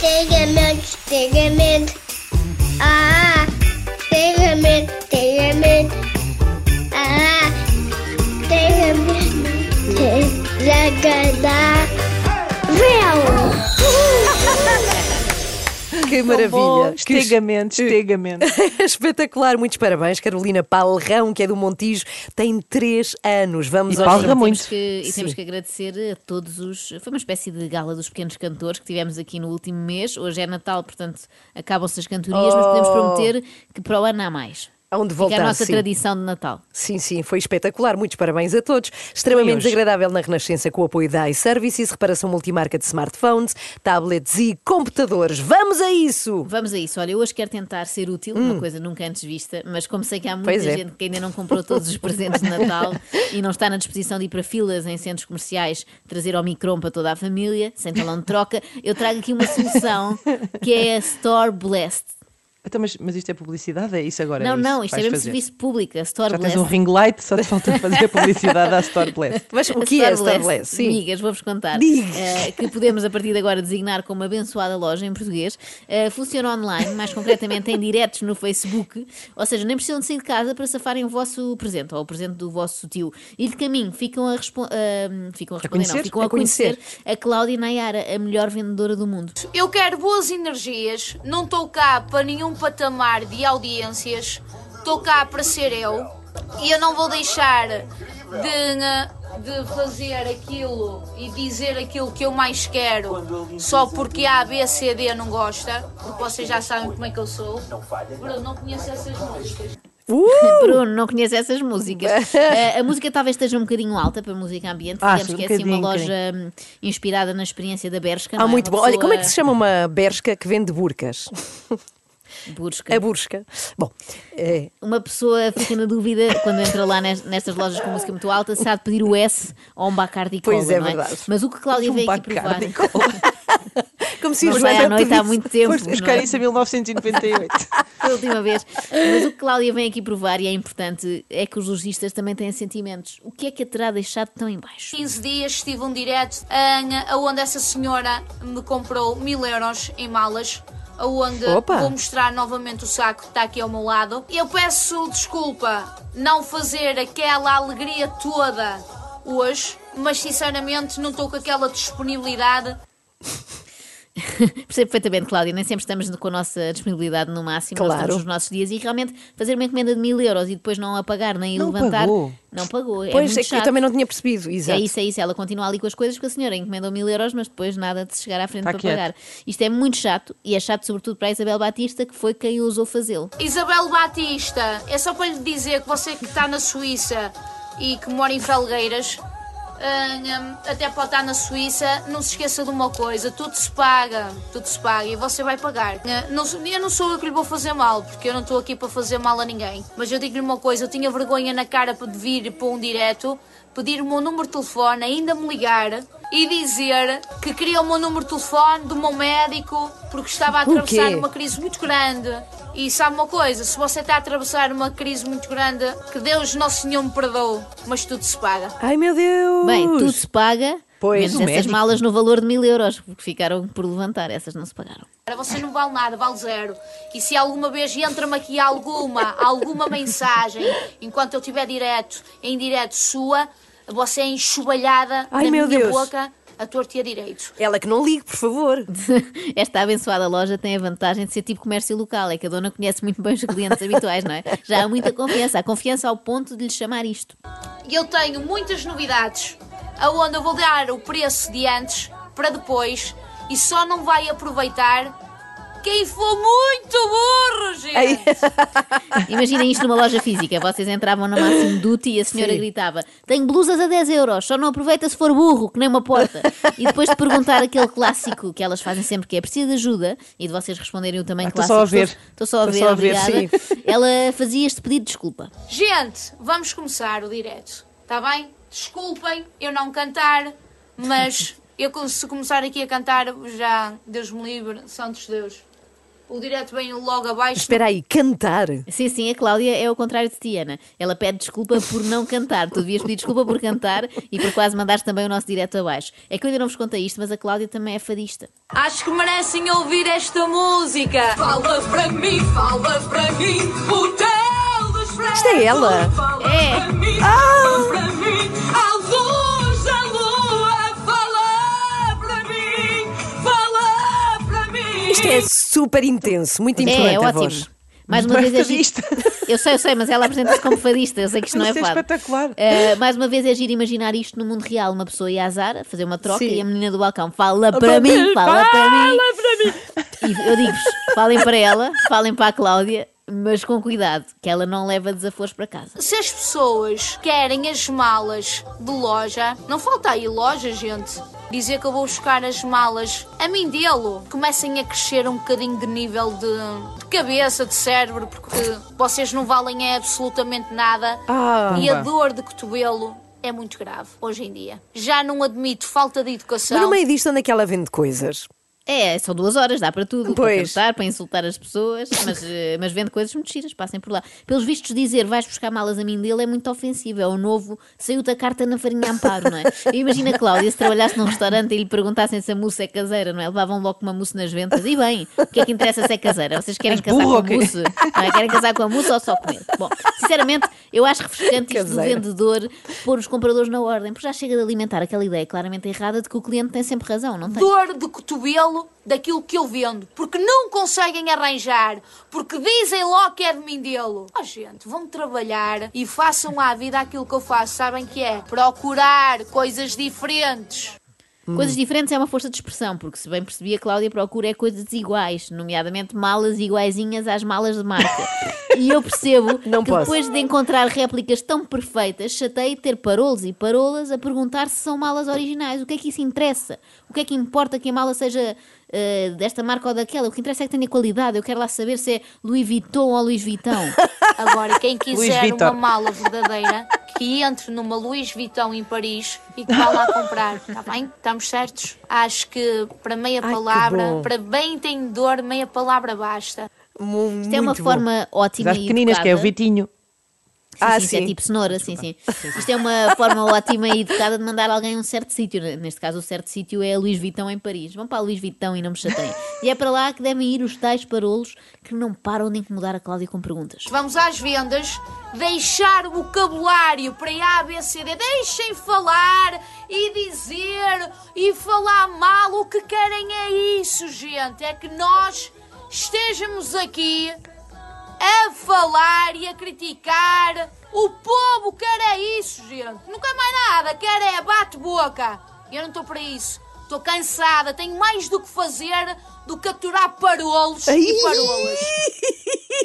Pyramid, pyramid. Ah, pyramid, pyramid. Ah, pyramid. Pyramid. Que Bom, maravilha! Que estegamento, estegamento. Espetacular, muitos parabéns. Carolina Palrão, que é do Montijo, tem 3 anos. Vamos E aos. Temos que, e temos que agradecer a todos os. Foi uma espécie de gala dos pequenos cantores que tivemos aqui no último mês. Hoje é Natal, portanto acabam-se as cantorias, mas podemos Oh. prometer que para o ano há mais. Onde Fica voltar, a nossa sim. tradição de Natal. Sim, sim, foi espetacular. Muitos parabéns a todos. Extremamente hoje? desagradável na Renascença com o apoio da iServices, reparação multimarca de smartphones, tablets e computadores. Vamos a isso! Vamos a isso. Olha, eu hoje quero tentar ser útil, uma coisa nunca antes vista, mas como sei que há muita Hum. É. gente que ainda não comprou todos os presentes de Natal e não está na disposição de ir para filas em centros comerciais, trazer ao micron para toda a família, sem talão de troca, eu trago aqui uma solução que é a Store Blessed. Então, mas, mas isto é publicidade? É isso agora? não, é isso não, isto é mesmo fazer? serviço público, a Store Já tens um ring light, só te falta fazer a publicidade à Store Blast. Mas o A que é a Store Star Bless? Sim. Amigas, vou-vos contar. Eh, que podemos a partir de agora designar como abençoada loja em português. Eh, funciona online, mais concretamente em diretos no Facebook. Ou seja, nem precisam de sair de casa para safarem o vosso presente ou o presente do vosso tio. E de caminho ficam a, respo- eh, ficam a responder, não, conhecer? ficam A a conhecer, conhecer. a Cláudia Nayara, a melhor vendedora do mundo. Eu quero boas energias, não estou cá para nenhum patamar de audiências, estou cá para ser eu e eu não vou deixar de, eh, de fazer aquilo e dizer aquilo que eu mais quero só porque A, B, C, D não gosta, porque vocês já sabem como é que eu sou. Bruno, não conheço essas músicas. Uh! Bruno, não conhece essas músicas. Eh, a música talvez esteja um bocadinho alta para música ambiente. Ah, Digamos sim, que um é assim uma loja hum, inspirada na experiência da Bershka. Ah, não é? muito Uma bom. Olha, como é que pessoa- se chama uma bershka que vende burcas? Burska. A burska. Bom, é, Uma pessoa fica na dúvida quando entra lá nes- nestas lojas com música muito alta se há de pedir o S ou um Bacardi Cola, Pois é, não é? verdade. Mas o que Cláudia Um veio aqui provar... Como se Não a Joana à noite há muito tempo. Não buscar é? isso em 1998. Pela última vez. Mas o que Cláudia vem aqui provar, e é importante, é que os lojistas também têm sentimentos. O que é que a terá deixado tão em baixo? 15 dias estive um direto em, onde essa senhora me comprou mil euros em malas. Onde Opa. vou mostrar novamente o saco que está aqui ao meu lado. Eu peço desculpa não fazer aquela alegria toda hoje, mas sinceramente não estou com aquela disponibilidade Percebo perfeitamente, Cláudia, nem sempre estamos com a nossa disponibilidade no máximo, Claro. estamos nos nossos dias e realmente fazer uma encomenda de mil euros e depois não a pagar nem a Não levantar, pagou. não pagou. é Pois muito é que eu também não tinha percebido. Exato. É isso, é isso. Ela continua ali com as coisas porque a senhora encomendou mil euros, mas depois nada de se chegar à frente Tá para quieto. pagar. Isto é muito chato e é chato sobretudo para a Isabel Batista, que foi quem ousou fazê-lo. Isabel Batista, é só para lhe dizer que você que está na Suíça e que mora em Felgueiras, até pode estar na Suíça, não se esqueça de uma coisa, tudo se paga, tudo se paga e você vai pagar. Não eu não sou eu que lhe vou fazer mal, porque eu não estou aqui para fazer mal a ninguém. Mas eu digo-lhe uma coisa, eu tinha vergonha na cara de vir para um direto, pedir o meu número de telefone, ainda me ligar e dizer que queria o meu número de telefone do meu médico porque estava a atravessar uma crise muito grande. E sabe uma coisa, se você está a atravessar uma crise muito grande, que Deus Nosso Senhor me perdoe, mas tudo se paga. Ai meu Deus! Bem, tudo se paga, Pois, menos essas médico. malas no valor de mil euros, porque ficaram por levantar, essas não se pagaram. Você não vale nada, vale zero. E se alguma vez entra-me aqui alguma, alguma mensagem, enquanto eu estiver direto, em direto sua, você é enxovalhada Ai, na meu minha Deus. boca a torto e a direito. Ela que não ligue, por favor. Esta abençoada loja tem a vantagem de ser tipo comércio local, é que a dona conhece muito bem os clientes habituais, não é? Já há muita confiança, há confiança ao ponto de lhe chamar isto. E eu tenho muitas novidades, aonde eu vou dar o preço de antes para depois e só não vai aproveitar quem for muito burro, gente. Imaginem isto numa loja física, vocês entravam na Máximo Duty e a senhora Sim. gritava tenho blusas a 10 euros, só não aproveita se for burro, que nem uma porta. E depois de perguntar aquele clássico que elas fazem sempre, que é preciso de ajuda, e de vocês responderem o também Ah, estou clássico. só a ver. Estou, estou só a Estou ver, só a ver, obrigada. Ela fazia este pedido de desculpa. Gente, vamos começar o direto, está bem? Desculpem eu não cantar, mas eu se começar aqui a cantar, já, Deus me livre, santos Deus. O direto vem logo abaixo. Espera aí, cantar. Sim, sim, a Cláudia é o contrário de Tiana. Ela pede desculpa por não cantar. Tu devias pedir desculpa por cantar e por quase mandares também o nosso direto abaixo. É que eu ainda não vos contei isto, mas a Cláudia também é fadista. Acho que merecem ouvir esta música. Fala para mim, fala para mim, hotel dos frangos. Isto é ela. Fala É. para mim. Isto é super intenso, muito É, importante é a ótimo. voz. Mais uma é vez é giro. fadista. Eu sei, eu sei, mas ela apresenta-se como fadista. Eu sei que isto não é é fado. espetacular. Uh, mais uma vez é giro imaginar isto no mundo real. Uma pessoa ia à Zara fazer uma troca Sim. e a menina do balcão fala para mim, fala para mim. E eu digo-vos, falem para ela, falem para a Cláudia, mas com cuidado, que ela não leva desaforos para casa. Se as pessoas querem as malas de loja, não falta aí loja, gente. Dizer que eu vou buscar as malas a mim dele. Comecem a crescer um bocadinho de nível de, de cabeça, de cérebro, porque vocês não valem é absolutamente nada. Ah, e a dor de cotovelo é muito grave hoje em dia. Já não admito falta de educação. Mas no meio disto, onde é que ela vende coisas? É, são duas horas, dá para tudo. Pois. Para cantar, para insultar as pessoas, mas, eh, mas vende coisas muito giras, passem por lá. Pelos vistos, dizer vais buscar malas a mim dele é muito ofensivo. É o novo, saiu-te a carta na farinha amparo, não é? E imagina a Cláudia se trabalhasse num restaurante e lhe perguntassem se a mousse é caseira, não é? Levavam logo uma mousse nas ventas. E bem, o que é que interessa se é caseira? Vocês querem casar burro com a mousse? Não é? Querem casar com a mousse ou só comer? Bom, sinceramente, eu acho refrescante isto do Caseira. vendedor pôr os compradores na ordem, porque já chega de alimentar aquela ideia claramente errada de que o cliente tem sempre razão, não tem? dor de cotovelo daquilo que eu vendo, porque não conseguem arranjar, porque dizem logo que é de mim dele. Oh, gente, vão trabalhar e façam à vida aquilo que eu faço, sabem que é? Procurar coisas diferentes. Coisas diferentes é uma força de expressão, porque se bem percebi, a Cláudia procura é coisas iguais, nomeadamente malas iguaizinhas às malas de marca. E eu percebo Não que posso. depois de encontrar réplicas tão perfeitas, chatei ter parolos e parolas a perguntar se são malas originais. O que é que isso interessa? O que é que importa que a mala seja eh, desta marca ou daquela? O que interessa é que tenha qualidade. Eu quero lá saber se é Louis Vuitton ou Louis Vuitton. Agora, quem Luís quiser uma mala verdadeira, que entre numa Louis Vuitton em Paris e que vá lá comprar. Está bem? Estamos certos? Acho que para meia Ai, palavra, para bem entendedor, meia palavra basta. Mu- Isto é uma bom. forma ótima As e pequeninas, que é o educada. Vitinho. Sim, Ah, sim, isso é sim. tipo cenoura, sim, sim. Isto é uma forma ótima e educada de mandar alguém a um certo sítio. Neste caso, o certo sítio é Luís Vitão em Paris. Vão para Luís Vitão e não me chateiem. E é para lá que devem ir os tais parolos que não param de incomodar a Cláudia com perguntas. Vamos às vendas, deixar o vocabulário para A, B, C, D. Deixem falar e dizer e falar mal. O que querem é isso, gente. É que nós estejamos aqui a falar e a criticar. O povo quer é isso, gente. Não quer mais nada. Quer é bate-boca. Eu não estou para isso. Estou cansada. Tenho mais do que fazer do que aturar parolos e parolas.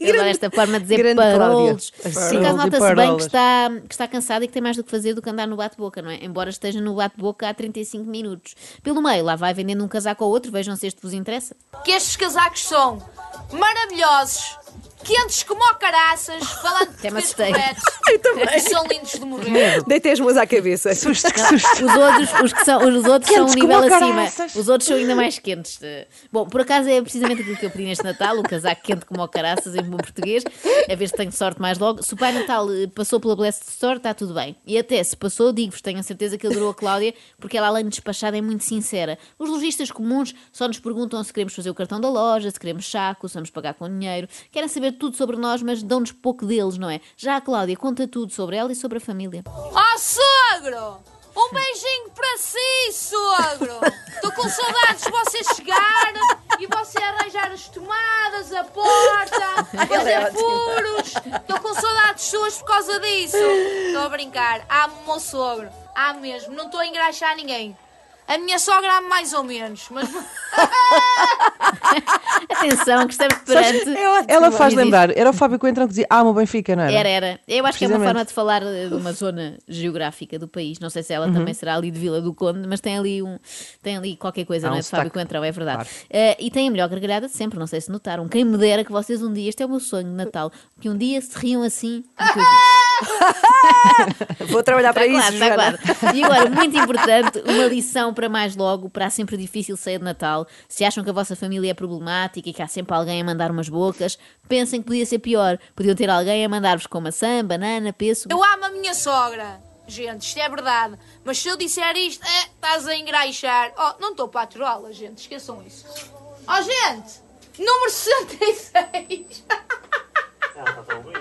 Eu adoro esta forma de dizer parolos. Por acaso nota-se bem que está, que está cansada e que tem mais do que fazer do que andar no bate-boca, não é? Embora esteja no bate-boca há 35 minutos. Pelo meio, lá vai vendendo um casaco ao outro, vejam se este vos interessa. que estes casacos são maravilhosos, quentes como o caraças, falando Até me português assustei. correto, e são lindos de morrer. Deitei as mãos à cabeça. Susto, que susto. Os outros, os que são, os outros são um Quentes nível acima. caraças. Os outros são ainda mais quentes. Bom, por acaso é precisamente aquilo que eu pedi neste Natal: o casaco quente como o caraças, em bom português. A ver se tenho sorte mais logo. Se o Pai Natal eh, passou pela Blessed Store, está tudo bem. E até se passou, digo-vos, tenho a certeza que adorou a Cláudia, porque ela, além de despachada, é muito sincera. Os lojistas comuns só nos perguntam se queremos fazer o cartão da loja, se queremos saco, se vamos pagar com dinheiro. Querem saber tudo sobre nós, mas dão-nos pouco deles, não é? Já a Cláudia conta tudo sobre ela e sobre a família. Oh, sogro! Um beijinho para si, sogro! Estou com saudades de você chegar e você arranjar as tomadas, a porta, fazer furos. Estou com saudades suas por causa disso. Estou a brincar. Amo o meu sogro. Amo mesmo. Não estou a engraxar ninguém. A minha sogra mais ou menos, mas Atenção, que estamos perante. Ela faz lembrar, era o Fábio Coentrão que dizia, ah, o Benfica, não era? Era, era. Eu acho que é uma forma de falar eh, de uma zona geográfica do país. Não sei se ela também será ali de Vila do Conde, mas tem ali, um, tem ali qualquer coisa, Há não um é? De Fábio. Coentrão, é verdade. Claro. Eh, e tem a melhor gargalhada de sempre, não sei se notaram. Quem me dera que vocês um dia, este é o meu sonho de Natal, que um dia se riam assim. Vou trabalhar para Está isso, claro, está Joana. claro. E agora, muito importante, uma lição para mais logo, para a sempre difícil ceia de Natal. Se acham que a vossa família é problemática e que há sempre alguém a mandar umas bocas, pensem que podia ser pior. Podiam ter alguém a mandar-vos com maçã, banana, pêssego. Eu amo a minha sogra. Gente, isto é verdade. Mas se eu disser isto, é, estás a engraixar. Oh, não estou para atuá-la, gente. Esqueçam isso. Oh, gente! Número 66. Eu sei,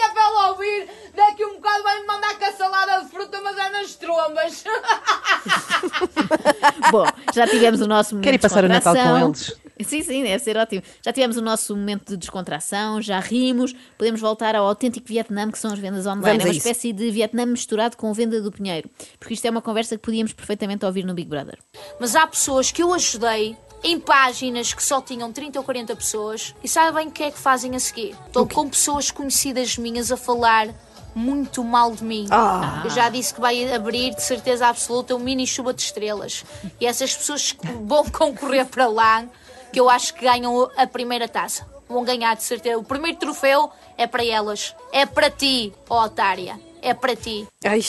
é para ela ouvir. Daqui um bocado vai-me mandar com a salada de fruta, mas é nas trombas. Bom, já tivemos o nosso momento Quer ir de passar o Natal com eles? Sim, sim, deve ser ótimo. Já tivemos o nosso momento de descontração, já rimos, podemos voltar ao autêntico Vietnã, que são as vendas online. Vamos é a uma isso. espécie de Vietnã misturado com venda do Pinheiro. Porque isto é uma conversa que podíamos perfeitamente ouvir no Big Brother. Mas há pessoas que eu ajudei em páginas que só tinham 30 ou 40 pessoas e sabem o que é que fazem a seguir? Estão com pessoas conhecidas minhas a falar muito mal de mim. Ah. Eu já disse que vai abrir de certeza absoluta um mini chuva de estrelas. E essas pessoas que vão concorrer para lá, que eu acho que ganham a primeira taça. Vão ganhar de certeza. O primeiro troféu é para elas. É para ti, ó otária. É para ti. Ai,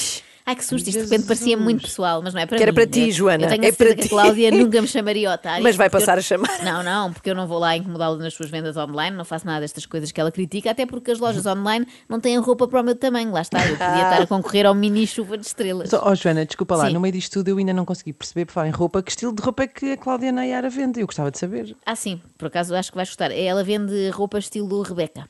Ai que susto, isto de repente parecia muito pessoal, mas não é para Que era mim. para ti, Eu- Joana, Eu tenho a é para ti. Cláudia nunca me chamaria otária. Mas vai passar eu- a chamar. Não, não, porque eu não vou lá incomodá-la nas suas vendas online, não faço nada destas coisas que ela critica, até porque as lojas online não têm roupa para o meu tamanho. Lá está, eu podia estar a concorrer ao mini chuva de estrelas. Só- Oh, Joana, desculpa lá, Sim. no meio disto tudo eu ainda não consegui perceber, por falar em roupa, que estilo de roupa é que a Cláudia Nayara vende. Eu gostava de saber. Ah, sim, por acaso acho que vais gostar. Ela vende roupa estilo Rebeca.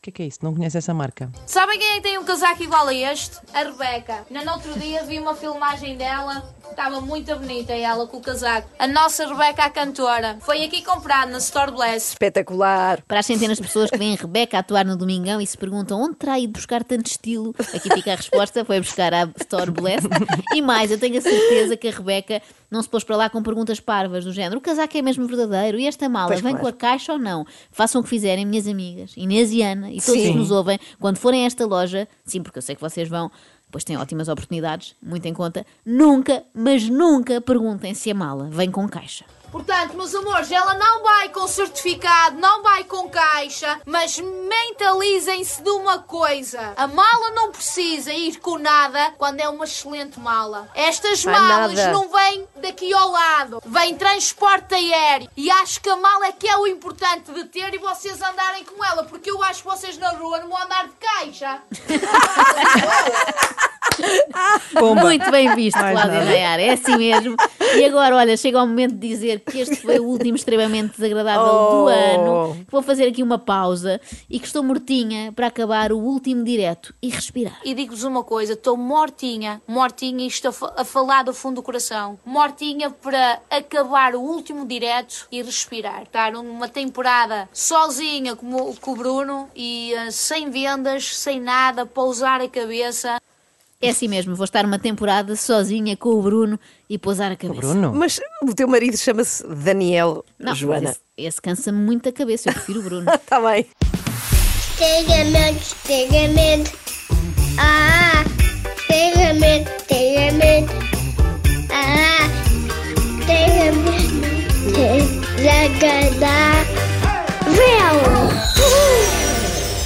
O que é que é isso? Não conhece essa marca? Sabem quem é que tem um casaco igual a este? A Rebeca. No outro dia vi uma filmagem dela. Estava muito bonita ela com o casaco. A nossa Rebeca, a cantora. Foi aqui comprado na Store Bless. espetacular. Para as centenas de pessoas que veem Rebeca atuar no Domingão e se perguntam onde terá ido buscar tanto estilo, aqui fica a resposta: foi buscar a Store Blessed. E mais, eu tenho a certeza que a Rebeca não se pôs para lá com perguntas parvas do género: o casaco é mesmo verdadeiro? E esta mala Pois vem claro. com a caixa ou não? Façam o que fizerem, minhas amigas, Inês e Ana, e todos Sim. que nos ouvem, quando forem a esta loja, sim, porque eu sei que vocês vão. Pois têm ótimas oportunidades, muito em conta. Nunca, mas nunca perguntem se a mala vem com caixa. Portanto, meus amores, ela não vai com certificado, não vai com caixa, mas mentalizem-se de uma coisa: a mala não precisa ir com nada quando é uma excelente mala. Estas Vai malas nada. não vêm daqui ao lado, vem transporte aéreo. E acho que a mala é que é o importante de ter e vocês andarem com ela, porque eu acho que vocês na rua não vão andar de caixa. Pomba! Muito bem visto, Mais Cláudia nada. Nayara, é assim mesmo. E agora, olha, chega o momento de dizer que este foi o último extremamente desagradável do Oh. ano, que vou fazer aqui uma pausa e que estou mortinha para acabar o último direto e respirar. E digo-vos uma coisa, estou mortinha, mortinha, isto a, fa- a falar do fundo do coração, mortinha para acabar o último direto e respirar. Estar uma temporada sozinha como com o Bruno e ah, sem vendas, sem nada, pousar a cabeça. É assim mesmo, vou estar uma temporada sozinha com o Bruno e pousar a cabeça. Bruno? Mas o teu marido chama-se Daniel, Não, Joana. mas esse, esse cansa-me muito a cabeça, eu prefiro o Bruno. Está bem. Ah, pegamento. Ah. Véu.